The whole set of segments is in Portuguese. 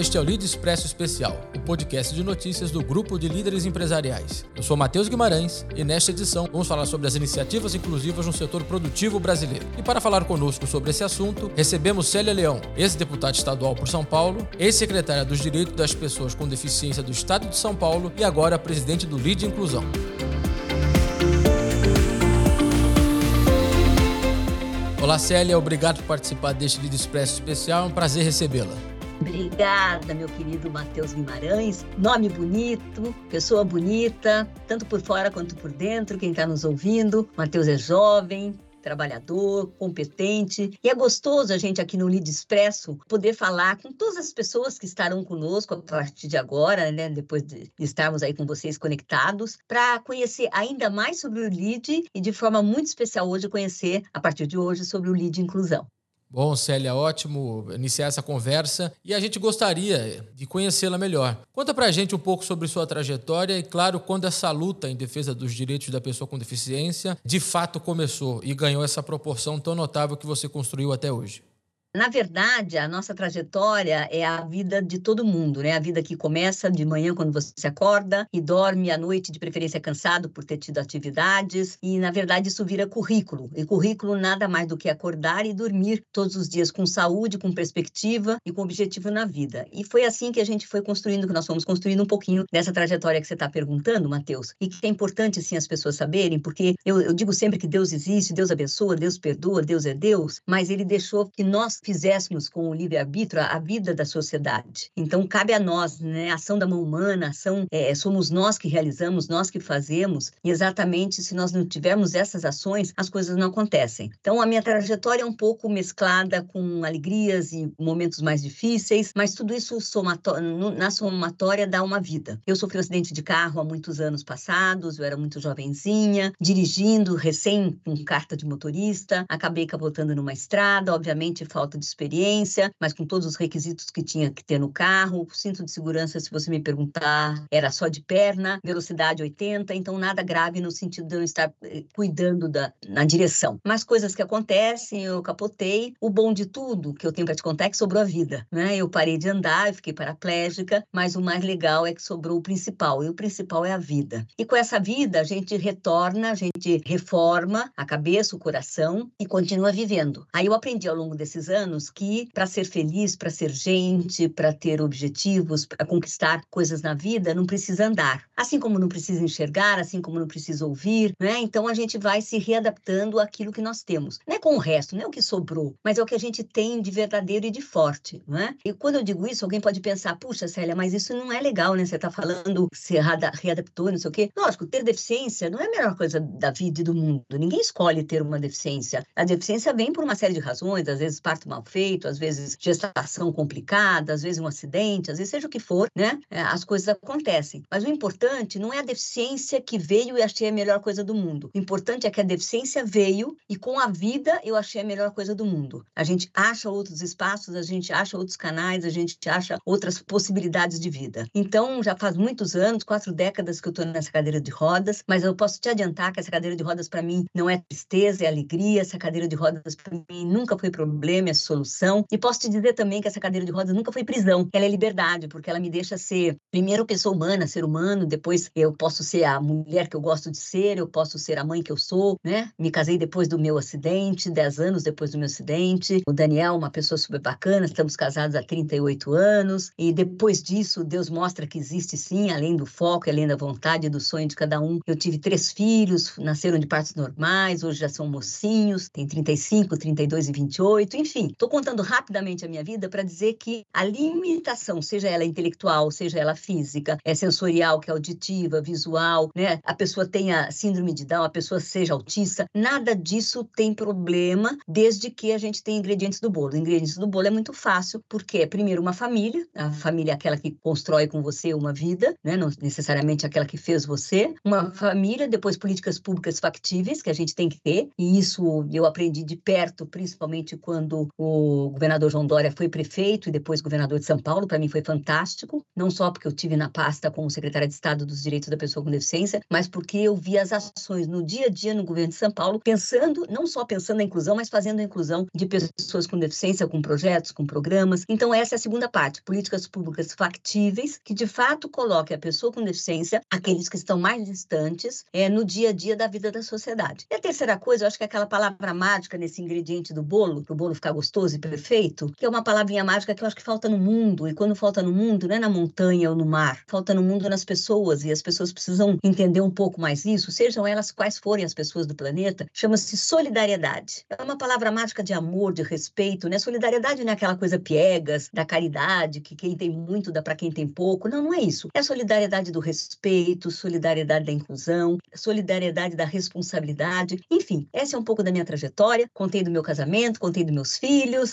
Este é o Lead Expresso Especial, o podcast de notícias do Grupo de Líderes Empresariais. Eu sou Matheus Guimarães e nesta edição vamos falar sobre as iniciativas inclusivas no setor produtivo brasileiro. E para falar conosco sobre esse assunto, recebemos Célia Leão, ex-deputada estadual por São Paulo, ex-secretária dos Direitos das Pessoas com Deficiência do Estado de São Paulo e agora presidente do Lead Inclusão. Olá, Célia, obrigado por participar deste Lead Expresso especial. É um prazer recebê-la. Obrigada, meu querido Matheus Guimarães. Nome bonito, pessoa bonita, tanto por fora quanto por dentro, quem está nos ouvindo. Matheus é jovem, trabalhador, competente. E é gostoso a gente aqui no Lead Expresso poder falar com todas as pessoas que estarão conosco a partir de agora, né, depois de estarmos aí com vocês conectados, para conhecer ainda mais sobre o Lead e de forma muito especial hoje conhecer a partir de hoje sobre o Lead Inclusão. Bom, Célia, ótimo iniciar essa conversa e a gente gostaria de conhecê-la melhor. Conta pra gente um pouco sobre sua trajetória e, claro, quando essa luta em defesa dos direitos da pessoa com deficiência de fato começou e ganhou essa proporção tão notável que você construiu até hoje. Na verdade, a nossa trajetória é a vida de todo mundo, né? A vida que começa de manhã quando você acorda e dorme à noite, de preferência cansado por ter tido atividades. E, na verdade, isso vira currículo. E currículo nada mais do que acordar e dormir todos os dias com saúde, com perspectiva e com objetivo na vida. E foi assim que a gente foi construindo, que nós fomos construindo um pouquinho dessa trajetória que você está perguntando, Matheus. E que é importante, sim, as pessoas saberem, porque eu, eu digo sempre que Deus existe, Deus abençoa, Deus perdoa, Deus é Deus, mas ele deixou que nós fizéssemos com o livre-arbítrio a vida da sociedade. Então, cabe a nós, né? A ação da mão humana, ação, é, somos nós que realizamos, nós que fazemos, e exatamente se nós não tivermos essas ações, as coisas não acontecem. Então, a minha trajetória é um pouco mesclada com alegrias e momentos mais difíceis, mas tudo isso somató na somatória dá uma vida. Eu sofri um acidente de carro há muitos anos passados, eu era muito jovenzinha, dirigindo, recém com carta de motorista, acabei capotando numa estrada, obviamente falta falta de experiência, mas com todos os requisitos que tinha que ter no carro. O cinto de segurança, se você me perguntar, era só de perna, velocidade 80, então nada grave no sentido de eu estar eh, cuidando da na direção. Mas coisas que acontecem, eu capotei. O bom de tudo que eu tenho para te contar é que sobrou a vida, né? Eu parei de andar, eu fiquei paraplégica, mas o mais legal é que sobrou o principal, e o principal é a vida. E com essa vida, a gente retorna, a gente reforma a cabeça, o coração e continua vivendo. Aí eu aprendi ao longo desses anos anos que, para ser feliz, para ser gente, para ter objetivos, para conquistar coisas na vida, não precisa andar. Assim como não precisa enxergar, assim como não precisa ouvir, né? Então a gente vai se readaptando àquilo que nós temos. Não é com o resto, não é o que sobrou, mas é o que a gente tem de verdadeiro e de forte, né? E quando eu digo isso, alguém pode pensar, puxa, Célia, mas isso não é legal, né? Você está falando se readaptou, não sei o quê. Lógico, ter deficiência não é a melhor coisa da vida e do mundo. Ninguém escolhe ter uma deficiência. A deficiência vem por uma série de razões, às vezes parto mal feito, às vezes gestação complicada, às vezes um acidente, às vezes seja o que for, né? É, as coisas acontecem. Mas o importante não é a deficiência que veio e achei a melhor coisa do mundo. O importante é que a deficiência veio e com a vida eu achei a melhor coisa do mundo. A gente acha outros espaços, a gente acha outros canais, a gente acha outras possibilidades de vida. Então, já faz muitos anos, quatro décadas que eu estou nessa cadeira de rodas, mas eu posso te adiantar que essa cadeira de rodas para mim não é tristeza, é alegria. Essa cadeira de rodas para mim nunca foi problema, é solução. E posso te dizer também que essa cadeira de rodas nunca foi prisão, ela é liberdade, porque ela me deixa ser, primeiro, pessoa humana, ser humano, depois eu posso ser a mulher que eu gosto de ser, eu posso ser a mãe que eu sou, né? Me casei depois do meu acidente, 10 anos depois do meu acidente. O Daniel, uma pessoa super bacana, estamos casados há 38 anos, e depois disso, Deus mostra que existe sim, além do foco, além da vontade e do sonho de cada um. Eu tive três filhos, nasceram de partos normais, hoje já são mocinhos, tem 35, 32 e 28, enfim, Estou contando rapidamente a minha vida para dizer que a limitação, seja ela intelectual, seja ela física, é sensorial, que é auditiva, visual, né? A pessoa tenha síndrome de Down, a pessoa seja autista, nada disso tem problema desde que a gente tenha ingredientes do bolo. Ingredientes do bolo é muito fácil, porque é primeiro uma família, a família é aquela que constrói com você uma vida, né? Não necessariamente aquela que fez você. Uma família, depois políticas públicas factíveis que a gente tem que ter, e isso eu aprendi de perto, principalmente quando o governador João Dória foi prefeito e depois governador de São Paulo, para mim foi fantástico, não só porque eu tive na pasta como secretária de Estado dos Direitos da Pessoa com Deficiência, mas porque eu vi as ações no dia a dia no governo de São Paulo, pensando, não só pensando na inclusão, mas fazendo a inclusão de pessoas com deficiência, com projetos, com programas. Então, essa é a segunda parte, políticas públicas factíveis, que de fato coloquem a pessoa com deficiência, aqueles que estão mais distantes, é, no dia a dia da vida da sociedade. E a terceira coisa, eu acho que é aquela palavra mágica nesse ingrediente do bolo, para o bolo ficar gostoso e perfeito, que é uma palavrinha mágica que eu acho que falta no mundo, e quando falta no mundo, não é na montanha ou no mar, falta no mundo nas pessoas, e as pessoas precisam entender um pouco mais isso, sejam elas quais forem as pessoas do planeta, chama-se solidariedade. É uma palavra mágica de amor, de respeito, né? Solidariedade não é aquela coisa piegas, da caridade, que quem tem muito dá para quem tem pouco. Não, não é isso. É solidariedade do respeito, solidariedade da inclusão, solidariedade da responsabilidade. Enfim, essa é um pouco da minha trajetória. Contei do meu casamento, contei dos meus filhos,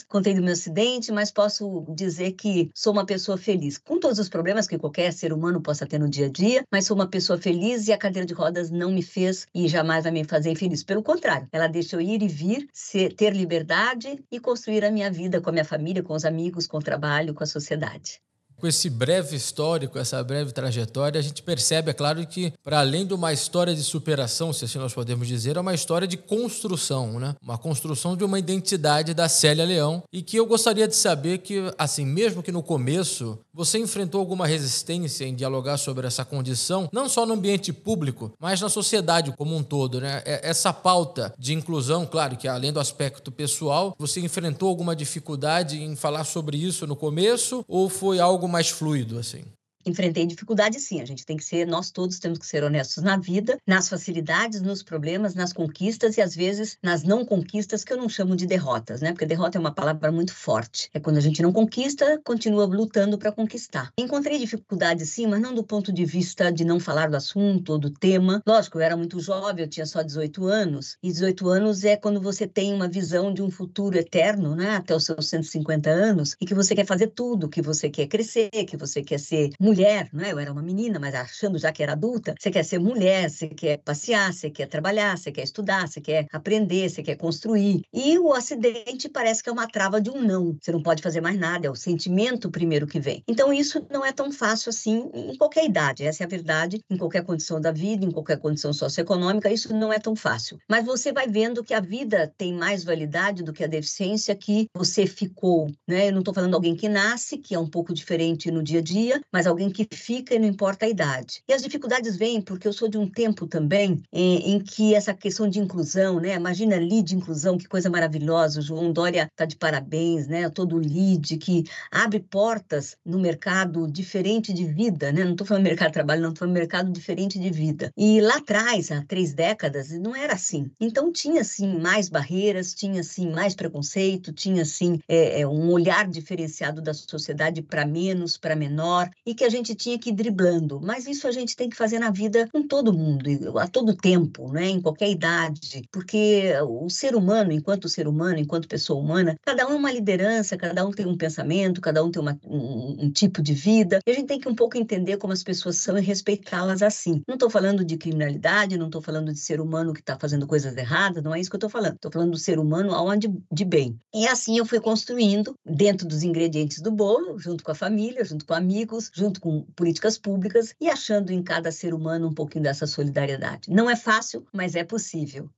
contei do meu acidente, mas posso dizer que sou uma pessoa feliz, com todos os problemas que qualquer ser humano possa ter no dia a dia, mas sou uma pessoa feliz e a cadeira de rodas não me fez e jamais vai me fazer infeliz. Pelo contrário, ela deixa eu ir e vir, ser, ter liberdade e construir a minha vida com a minha família, com os amigos, com o trabalho, com a sociedade. Com esse breve histórico, essa breve trajetória, a gente percebe, é claro, que para além de uma história de superação, se assim nós podemos dizer, é uma história de construção, né? Uma construção de uma identidade da Célia Leão e que eu gostaria de saber que, assim, mesmo que no começo você enfrentou alguma resistência em dialogar sobre essa condição, não só no ambiente público, mas na sociedade como um todo, né? É, essa pauta de inclusão, claro que além do aspecto pessoal, você enfrentou alguma dificuldade em falar sobre isso no começo ou foi algo algo mais fluido, assim? Enfrentei dificuldades sim, a gente tem que ser, nós todos temos que ser honestos na vida, nas facilidades, nos problemas, nas conquistas e às vezes nas não conquistas que eu não chamo de derrotas, né? Porque derrota é uma palavra muito forte. É quando a gente não conquista, continua lutando para conquistar. Encontrei dificuldades sim, mas não do ponto de vista de não falar do assunto ou do tema. Lógico, eu era muito jovem, eu tinha só 18 anos, e 18 anos é quando você tem uma visão de um futuro eterno, né? Até os seus 150 anos, e que você quer fazer tudo, que você quer crescer, que você quer ser mulher mulher, é? Eu era uma menina, mas achando já que era adulta, você quer ser mulher, você quer passear, você quer trabalhar, você quer estudar, você quer aprender, você quer construir. E o acidente parece que é uma trava de um não. Você não pode fazer mais nada, é o sentimento primeiro que vem. Então isso não é tão fácil assim em qualquer idade, essa é a verdade, em qualquer condição da vida, em qualquer condição socioeconômica, isso não é tão fácil. Mas você vai vendo que a vida tem mais validade do que a deficiência que você ficou, né? Eu não estou falando alguém que nasce, que é um pouco diferente no dia a dia, mas alguém em que fica e não importa a idade. E as dificuldades vêm porque eu sou de um tempo também em, em que essa questão de inclusão, né? Imagina de inclusão, que coisa maravilhosa. O João Dória está de parabéns, né? Todo lead que abre portas no mercado diferente de vida, né? Não estou falando mercado de trabalho, não estou falando mercado diferente de vida. E lá atrás, há três décadas, não era assim. Então tinha sim mais barreiras, tinha sim mais preconceito, tinha sim é, é, um olhar diferenciado da sociedade para menos, para menor, e que a gente tinha que ir driblando, mas isso a gente tem que fazer na vida com todo mundo, a todo tempo, né? em qualquer idade, porque o ser humano, enquanto ser humano, enquanto pessoa humana, cada um é uma liderança, cada um tem um pensamento, cada um tem uma, um, um tipo de vida, e a gente tem que um pouco entender como as pessoas são e respeitá-las assim. Não estou falando de criminalidade, não estou falando de ser humano que está fazendo coisas erradas, não é isso que eu estou falando. Estou falando do ser humano aonde de bem. E assim eu fui construindo, dentro dos ingredientes do bolo, junto com a família, junto com amigos, junto com com políticas públicas e achando em cada ser humano um pouquinho dessa solidariedade. Não é fácil, mas é possível.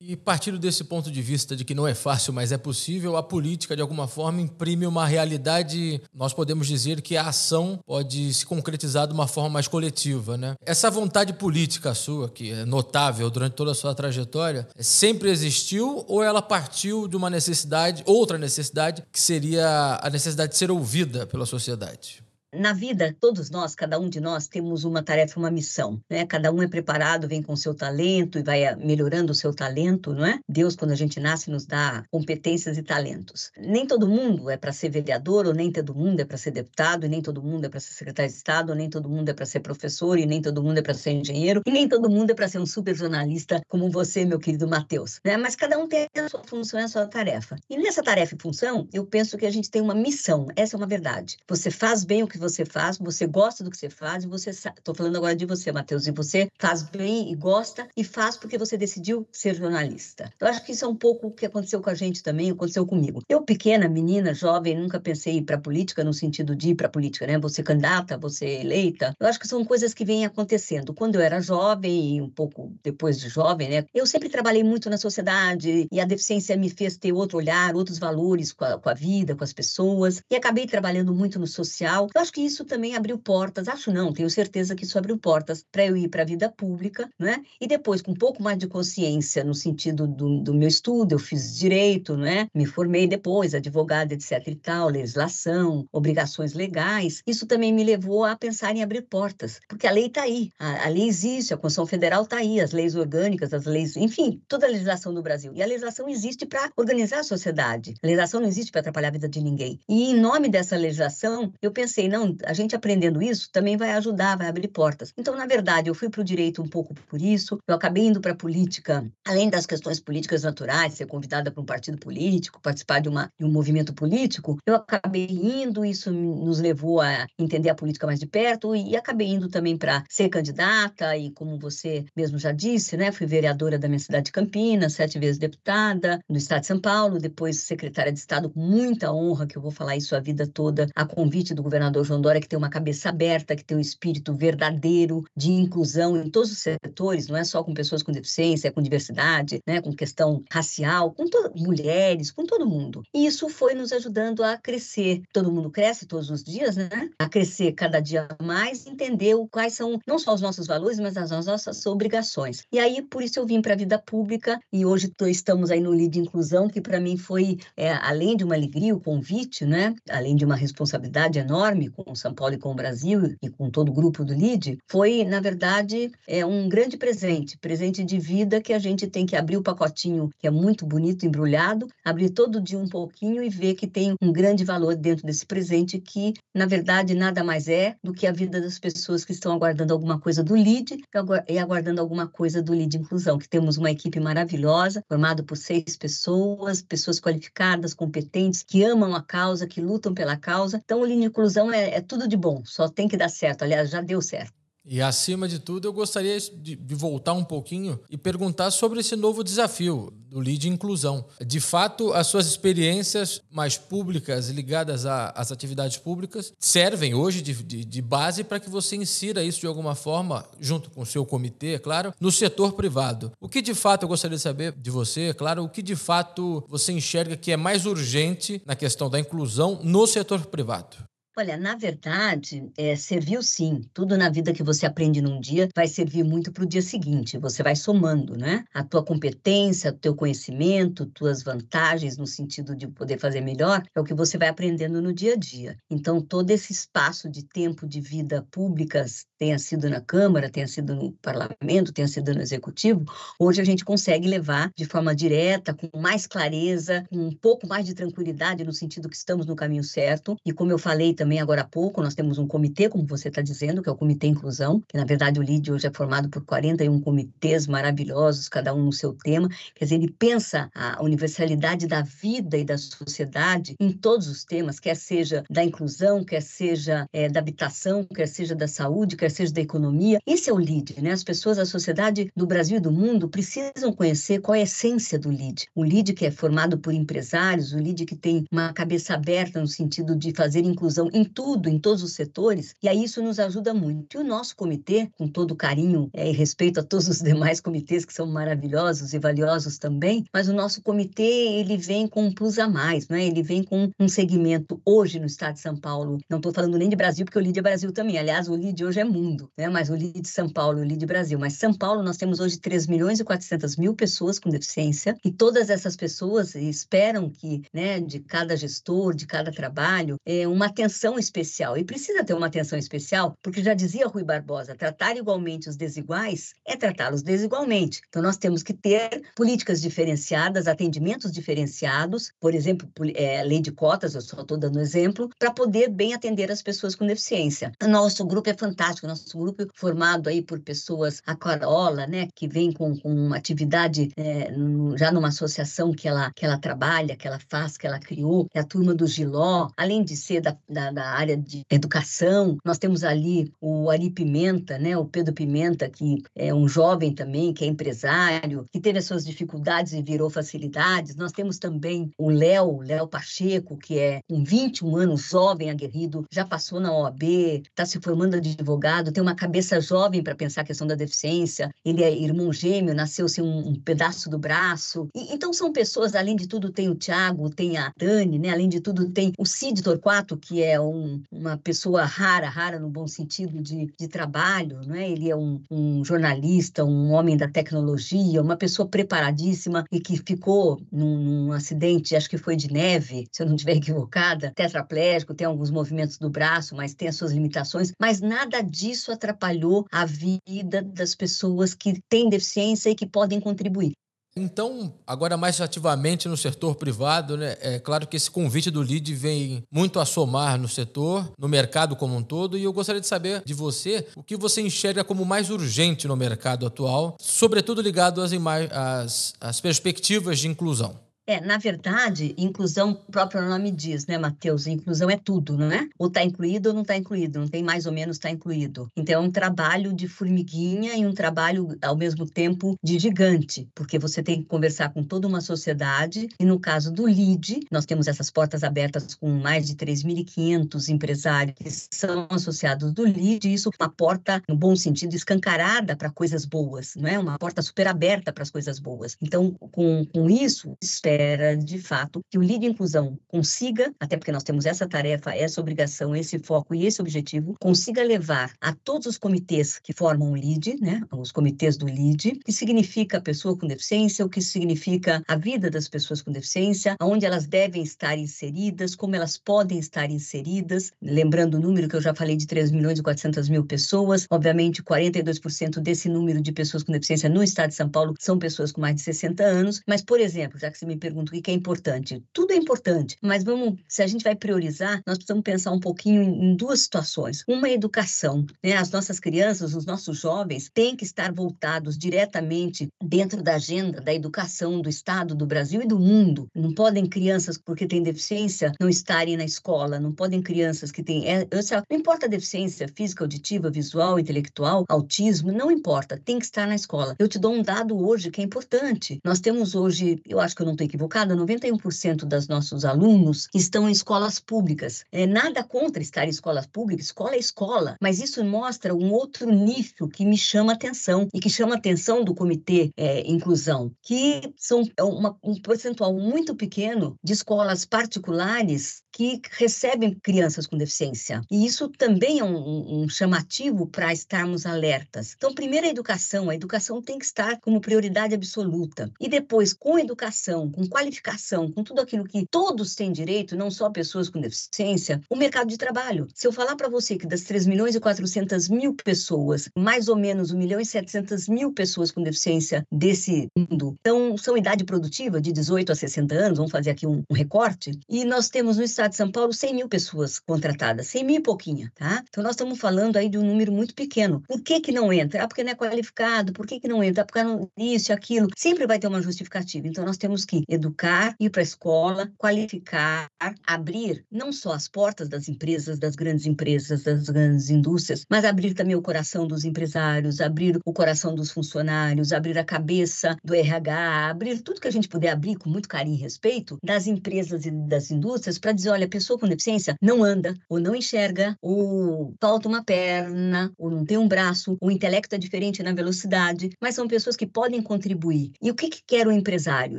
E partindo desse ponto de vista de que não é fácil, mas é possível, a política, de alguma forma, imprime uma realidade. Nós podemos dizer que a ação pode se concretizar de uma forma mais coletiva. Né? Essa vontade política sua, que é notável durante toda a sua trajetória, sempre existiu ou ela partiu de uma necessidade, outra necessidade, que seria a necessidade de ser ouvida pela sociedade? Na vida, todos nós, cada um de nós, temos uma tarefa, uma missão, né? Cada um é preparado, vem com seu talento e vai ah, melhorando o seu talento, não é? Deus, quando a gente nasce, nos dá competências e talentos. Nem todo mundo é para ser vereador, ou nem todo mundo é para ser deputado, e nem todo mundo é para ser secretário de Estado, nem todo mundo é para ser professor, e nem todo mundo é para ser engenheiro, e nem todo mundo é para ser um super jornalista como você, meu querido Matheus, né? Mas cada um tem a sua função e a sua tarefa. E nessa tarefa e função, eu penso que a gente tem uma missão, essa é uma verdade. Você faz bem o que que você faz, você gosta do que você faz e você estou falando agora de você, Matheus, e você faz bem e gosta e faz porque você decidiu ser jornalista. Eu acho que isso é um pouco o que aconteceu com a gente também, aconteceu comigo. Eu pequena, menina, jovem, nunca pensei em ir para política no sentido de ir para política, né? Você candidata, você eleita. Eu acho que são coisas que vêm acontecendo. Quando eu era jovem e um pouco depois de jovem, né? Eu sempre trabalhei muito na sociedade e a deficiência me fez ter outro olhar, outros valores com a, com a vida, com as pessoas e acabei trabalhando muito no social. Eu acho que isso também abriu portas, acho não, tenho certeza que isso abriu portas para eu ir para a vida pública, né? E depois, com um pouco mais de consciência no sentido do, do meu estudo, eu fiz direito, né? Me formei depois, advogada, etc e tal, legislação, obrigações legais. Isso também me levou a pensar em abrir portas, porque a lei está aí, a, a, lei existe, a Constituição Federal está aí, as leis orgânicas, as leis, enfim, toda a legislação do Brasil. E a legislação existe para organizar a sociedade. A legislação não existe para atrapalhar a vida de ninguém. E em nome dessa legislação, eu pensei, não, a gente aprendendo isso também vai ajudar, vai abrir portas. Então, na verdade, eu fui para o direito um pouco por isso, eu acabei indo para a política, além das questões políticas naturais, ser convidada para um partido político, participar de, uma, de um movimento político, eu acabei indo, isso nos levou a entender a política mais de perto e acabei indo também para ser candidata e, como você mesmo já disse, né, fui vereadora da minha cidade de Campinas, sete vezes deputada no estado de São Paulo, depois secretária de Estado com muita honra, que eu vou falar isso a vida toda, a convite do governador João Dória, que tem uma cabeça aberta, que tem um espírito verdadeiro de inclusão em todos os setores, não é só com pessoas com deficiência, com diversidade, né, com questão racial, com mulheres, com todo mundo. E isso foi nos ajudando a crescer. Todo mundo cresce todos os dias, né? A crescer cada dia mais, entender quais são não só os nossos valores, mas as nossas obrigações. E aí, por isso eu vim para a vida pública e hoje estamos aí no LID Inclusão, que para mim foi, é, além de uma alegria, o convite, né? Além de uma responsabilidade enorme com São Paulo e com o Brasil e com todo o grupo do LID, foi, na verdade, é um grande presente, presente de vida que a gente tem que abrir o pacotinho, que é muito bonito, embrulhado, abrir todo dia um pouquinho e ver que tem um grande valor dentro desse presente que, na verdade, nada mais é do que a vida das pessoas que estão aguardando alguma coisa do LID e aguardando alguma coisa do LID Inclusão, que temos uma equipe maravilhosa, formada por seis pessoas, pessoas qualificadas, competentes, que amam a causa, que lutam pela causa. Então, o LID Inclusão é, é tudo de bom, só tem que dar certo. Aliás, já deu certo. E acima de tudo, eu gostaria de, de, voltar um pouquinho e perguntar sobre esse novo desafio do Lead Inclusão. De fato, as suas experiências mais públicas ligadas às atividades públicas servem hoje de, de, de base para que você insira isso de alguma forma, junto com o seu comitê, é claro, no setor privado. O que de fato eu gostaria de saber de você, é claro, o que de fato você enxerga que é mais urgente na questão da inclusão no setor privado? Olha, na verdade, é, serviu sim. Tudo na vida que você aprende num dia vai servir muito para o dia seguinte. Você vai somando, né? A tua competência, o teu conhecimento, tuas vantagens no sentido de poder fazer melhor, é o que você vai aprendendo no dia a dia. Então, todo esse espaço de tempo de vida públicas, tenha sido na Câmara, tenha sido no Parlamento, tenha sido no Executivo, hoje a gente consegue levar de forma direta, com mais clareza, com um pouco mais de tranquilidade, no sentido que estamos no caminho certo. E como eu falei também, também agora há pouco, nós temos um comitê, como você está dizendo, que é o Comitê Inclusão, que na verdade o LID hoje é formado por 41 comitês maravilhosos, cada um no seu tema. Quer dizer, ele pensa a universalidade da vida e da sociedade em todos os temas, quer seja da inclusão, quer seja é, da habitação, quer seja da saúde, quer seja da economia. Esse é o LID, né? As pessoas, a sociedade do Brasil e do mundo precisam conhecer qual é a essência do LID. O LID que é formado por empresários, o LID que tem uma cabeça aberta no sentido de fazer inclusão em tudo, em todos os setores, e aí isso nos ajuda muito. E o nosso comitê, com todo carinho é, e respeito a todos os demais comitês que são maravilhosos e valiosos também, mas o nosso comitê, ele vem com um plus a mais, né? ele vem com um segmento hoje no estado de São Paulo, não estou falando nem de Brasil, porque o LID é Brasil também, aliás, o LID hoje é mundo, né? mas o LID de São Paulo, o LID Brasil, mas São Paulo nós temos hoje 3 milhões e 400 mil pessoas com deficiência, e todas essas pessoas esperam que, né, de cada gestor, de cada trabalho, é, uma atenção atenção especial. E precisa ter uma atenção especial, porque já dizia Rui Barbosa, tratar igualmente os desiguais é tratá-los desigualmente. Então, nós temos que ter políticas diferenciadas, atendimentos diferenciados, por exemplo, é, lei de cotas, eu só estou dando exemplo, para poder bem atender as pessoas com deficiência. Nosso grupo é fantástico, nosso grupo formado aí por pessoas, a Carola, né, que vem com, com uma atividade é, já numa associação que ela, que ela trabalha, que ela faz, que ela criou, é a turma do Giló, além de ser da, da da, área de educação. Nós temos ali o Ari Pimenta, né, o Pedro Pimenta, que é um jovem também, que é empresário, que teve as suas dificuldades e virou facilidades. Nós temos também o Léo, Léo Pacheco, que é um 21 anos, jovem, aguerrido, já passou na OAB, está se formando de advogado, tem uma cabeça jovem para pensar a questão da deficiência. Ele é irmão gêmeo, nasceu sem um, um pedaço do braço. E, então são pessoas, além de tudo, tem o Tiago, tem a Dani, né? Além de tudo, tem o Cid Torquato, que é um, uma pessoa rara, rara no bom sentido de, de trabalho, né? Ele é um, um jornalista, um homem da tecnologia, uma pessoa preparadíssima e que ficou num, num acidente, acho que foi de neve, se eu não estiver equivocada, tetraplégico, tem alguns movimentos do braço, mas tem as suas limitações, mas nada disso atrapalhou a vida das pessoas que têm deficiência e que podem contribuir. Então, agora mais ativamente no setor privado, né? É claro que esse convite do LID vem muito a somar no setor, no mercado como um todo, e eu gostaria de saber de você o que você enxerga como mais urgente no mercado atual, sobretudo ligado às, às, às perspectivas de inclusão. É, na verdade, inclusão, o próprio nome diz, né, Matheus? Inclusão é tudo, não é? Ou está incluído ou não está incluído, não tem mais ou menos está incluído. Então, é um trabalho de formiguinha e um trabalho, ao mesmo tempo, de gigante, porque você tem que conversar com toda uma sociedade. E no caso do LID, nós temos essas portas abertas com mais de 3.500 empresários que são associados do LID, e isso é uma porta, no bom sentido, escancarada para coisas boas, não é? Uma porta super aberta para as coisas boas. Então, com, com isso, espero espera, de fato, que o LID Inclusão consiga, até porque nós temos essa tarefa, essa obrigação, esse foco e esse objetivo, consiga levar a todos os comitês que formam o LID, né, os comitês do LID, que significa a pessoa com deficiência, o que significa a vida das pessoas com deficiência, aonde elas devem estar inseridas, como elas podem estar inseridas, lembrando o número que eu já falei de 3 milhões e 400 mil pessoas, obviamente 42% desse número de pessoas com deficiência no estado de São Paulo são pessoas com mais de 60 anos, mas, por exemplo, já que você me pergunta o que é importante. Tudo é importante, mas vamos, se a gente vai priorizar, nós precisamos pensar um pouquinho em, duas situações. Uma é educação, né? As nossas crianças, os nossos jovens têm que estar voltados diretamente dentro da agenda da educação do Estado, do Brasil e do mundo. Não podem crianças porque têm deficiência não estarem na escola, não podem crianças que têm, é, não importa a deficiência física, auditiva, visual, intelectual, autismo, não importa, tem que estar na escola. Eu te dou um dado hoje que é importante. Nós temos hoje, eu acho que eu não estou equivocada, 91% dos nossos alunos estão em escolas públicas. É, nada contra estar em escolas públicas, escola é escola, mas isso mostra um outro nível que me chama atenção e que chama atenção do Comitê é, Inclusão, que são é uma, um percentual muito pequeno de escolas particulares que recebem crianças com deficiência. E isso também é um, um chamativo para estarmos alertas. Então, primeiro a educação, a educação tem que estar como prioridade absoluta. E depois, com educação, com qualificação, com tudo aquilo que todos têm direito, não só pessoas com deficiência, o mercado de trabalho. Se eu falar para você que das 3 milhões e 400 mil pessoas, mais ou menos 1 milhão e 700 mil pessoas com deficiência desse mundo, então são idade produtiva de 18 a 60 anos, vamos fazer aqui um, um recorte, e nós temos no estado de São Paulo 100 mil pessoas contratadas, 100 mil e pouquinho, tá? Então nós estamos falando aí de um número muito pequeno. Por que que não entra? Ah, porque não é qualificado, por que que não entra? Ah, porque não isso, aquilo. Sempre vai ter uma justificativa. Então nós temos que educar, ir para a escola, qualificar, abrir não só as portas das empresas, das grandes empresas, das grandes indústrias, mas abrir também o coração dos empresários, abrir o coração dos funcionários, abrir a cabeça do RH, abrir tudo que a gente puder abrir com muito carinho e respeito das empresas e das indústrias para dizer, olha, a pessoa com deficiência não anda, ou não enxerga, ou falta uma perna, ou não tem um braço, o intelecto é diferente na velocidade, mas são pessoas que podem contribuir. E o que, que quer o empresário?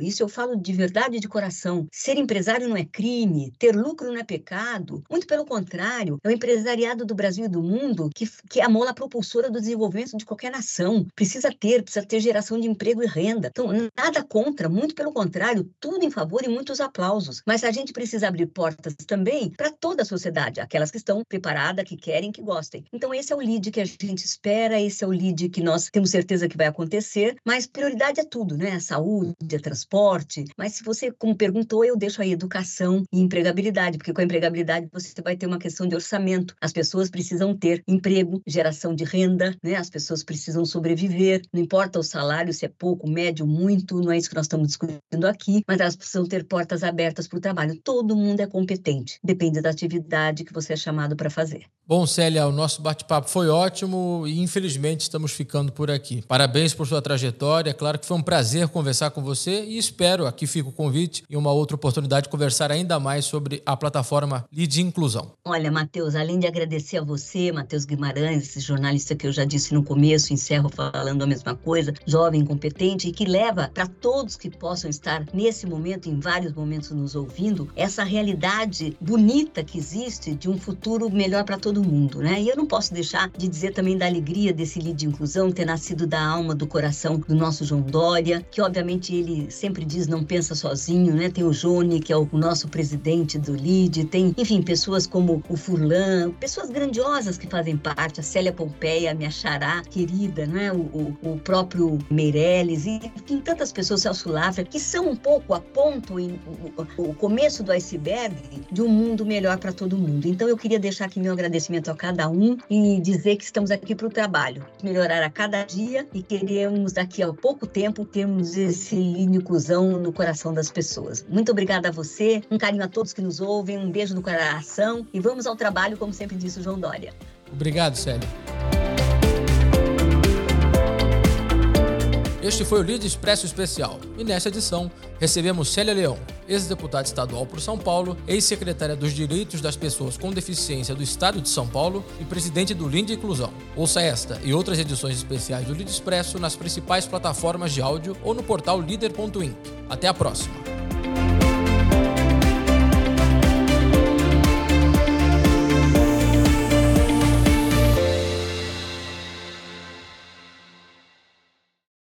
Isso eu falo de verdade de coração. Ser empresário não é crime, ter lucro não é pecado. Muito pelo contrário, é o empresariado do Brasil e do mundo que, que é a mola propulsora do desenvolvimento de qualquer nação. Precisa ter, precisa ter geração de emprego e renda. Então, nada contra, muito pelo contrário, tudo em favor e muitos aplausos. Mas a gente precisa abrir portas também para toda a sociedade, aquelas que estão preparadas, que querem, que gostem. Então, esse é o lead que a gente espera, esse é o lead que nós temos certeza que vai acontecer, mas prioridade é tudo, né? A saúde, a transporte, Mas se você, como perguntou, eu deixo aí educação e empregabilidade, porque com a empregabilidade você vai ter uma questão de orçamento. As pessoas precisam ter emprego, geração de renda, né? As pessoas precisam sobreviver, não importa o salário, se é pouco, médio, muito, não é isso que nós estamos discutindo aqui, mas elas precisam ter portas abertas para o trabalho. Todo mundo é competente, depende da atividade que você é chamado para fazer. Bom, Célia, o nosso bate-papo foi ótimo e infelizmente estamos ficando por aqui. Parabéns por sua trajetória, claro que foi um prazer conversar com você e espero, aqui fica o convite, em uma outra oportunidade conversar ainda mais sobre a plataforma Lead Inclusão. Olha, Matheus, além de agradecer a você, Matheus Guimarães, esse jornalista que eu já disse no começo, encerro falando a mesma coisa, jovem, competente e que leva para todos que possam estar nesse momento, em vários momentos nos ouvindo, essa realidade bonita que existe de um futuro melhor para todo mundo, né? E eu não posso deixar de dizer também da alegria desse Lead de Inclusão ter nascido da alma, do coração do nosso João Dória, que obviamente ele sempre diz não pensa sozinho, né? Tem o Jone, que é o nosso presidente do LID, tem, enfim, pessoas como o Furlan, pessoas grandiosas que fazem parte, a Célia Pompeia, minha xará querida, né? O, o, o próprio Meirelles e tem tantas pessoas, Celso Lafra, que são um pouco a ponto, em, o, o começo do iceberg de um mundo melhor para todo mundo. Então eu queria deixar aqui meu agradecimento a cada um e dizer que estamos aqui para o trabalho, melhorar a cada dia e queremos daqui a pouco tempo termos esse inclusão no coração das pessoas. Muito obrigada a você, um carinho a todos que nos ouvem, um beijo no coração e vamos ao trabalho, como sempre disse o João Dória. Obrigado, Célia. Este foi o Líder Expresso Especial e nesta edição recebemos Célia Leão, ex-deputada estadual por São Paulo, ex-secretária dos Direitos das Pessoas com Deficiência do Estado de São Paulo e presidente do Linde Inclusão. Ouça esta e outras edições especiais do Líder Expresso nas principais plataformas de áudio ou no portal líder.inc. Até a próxima!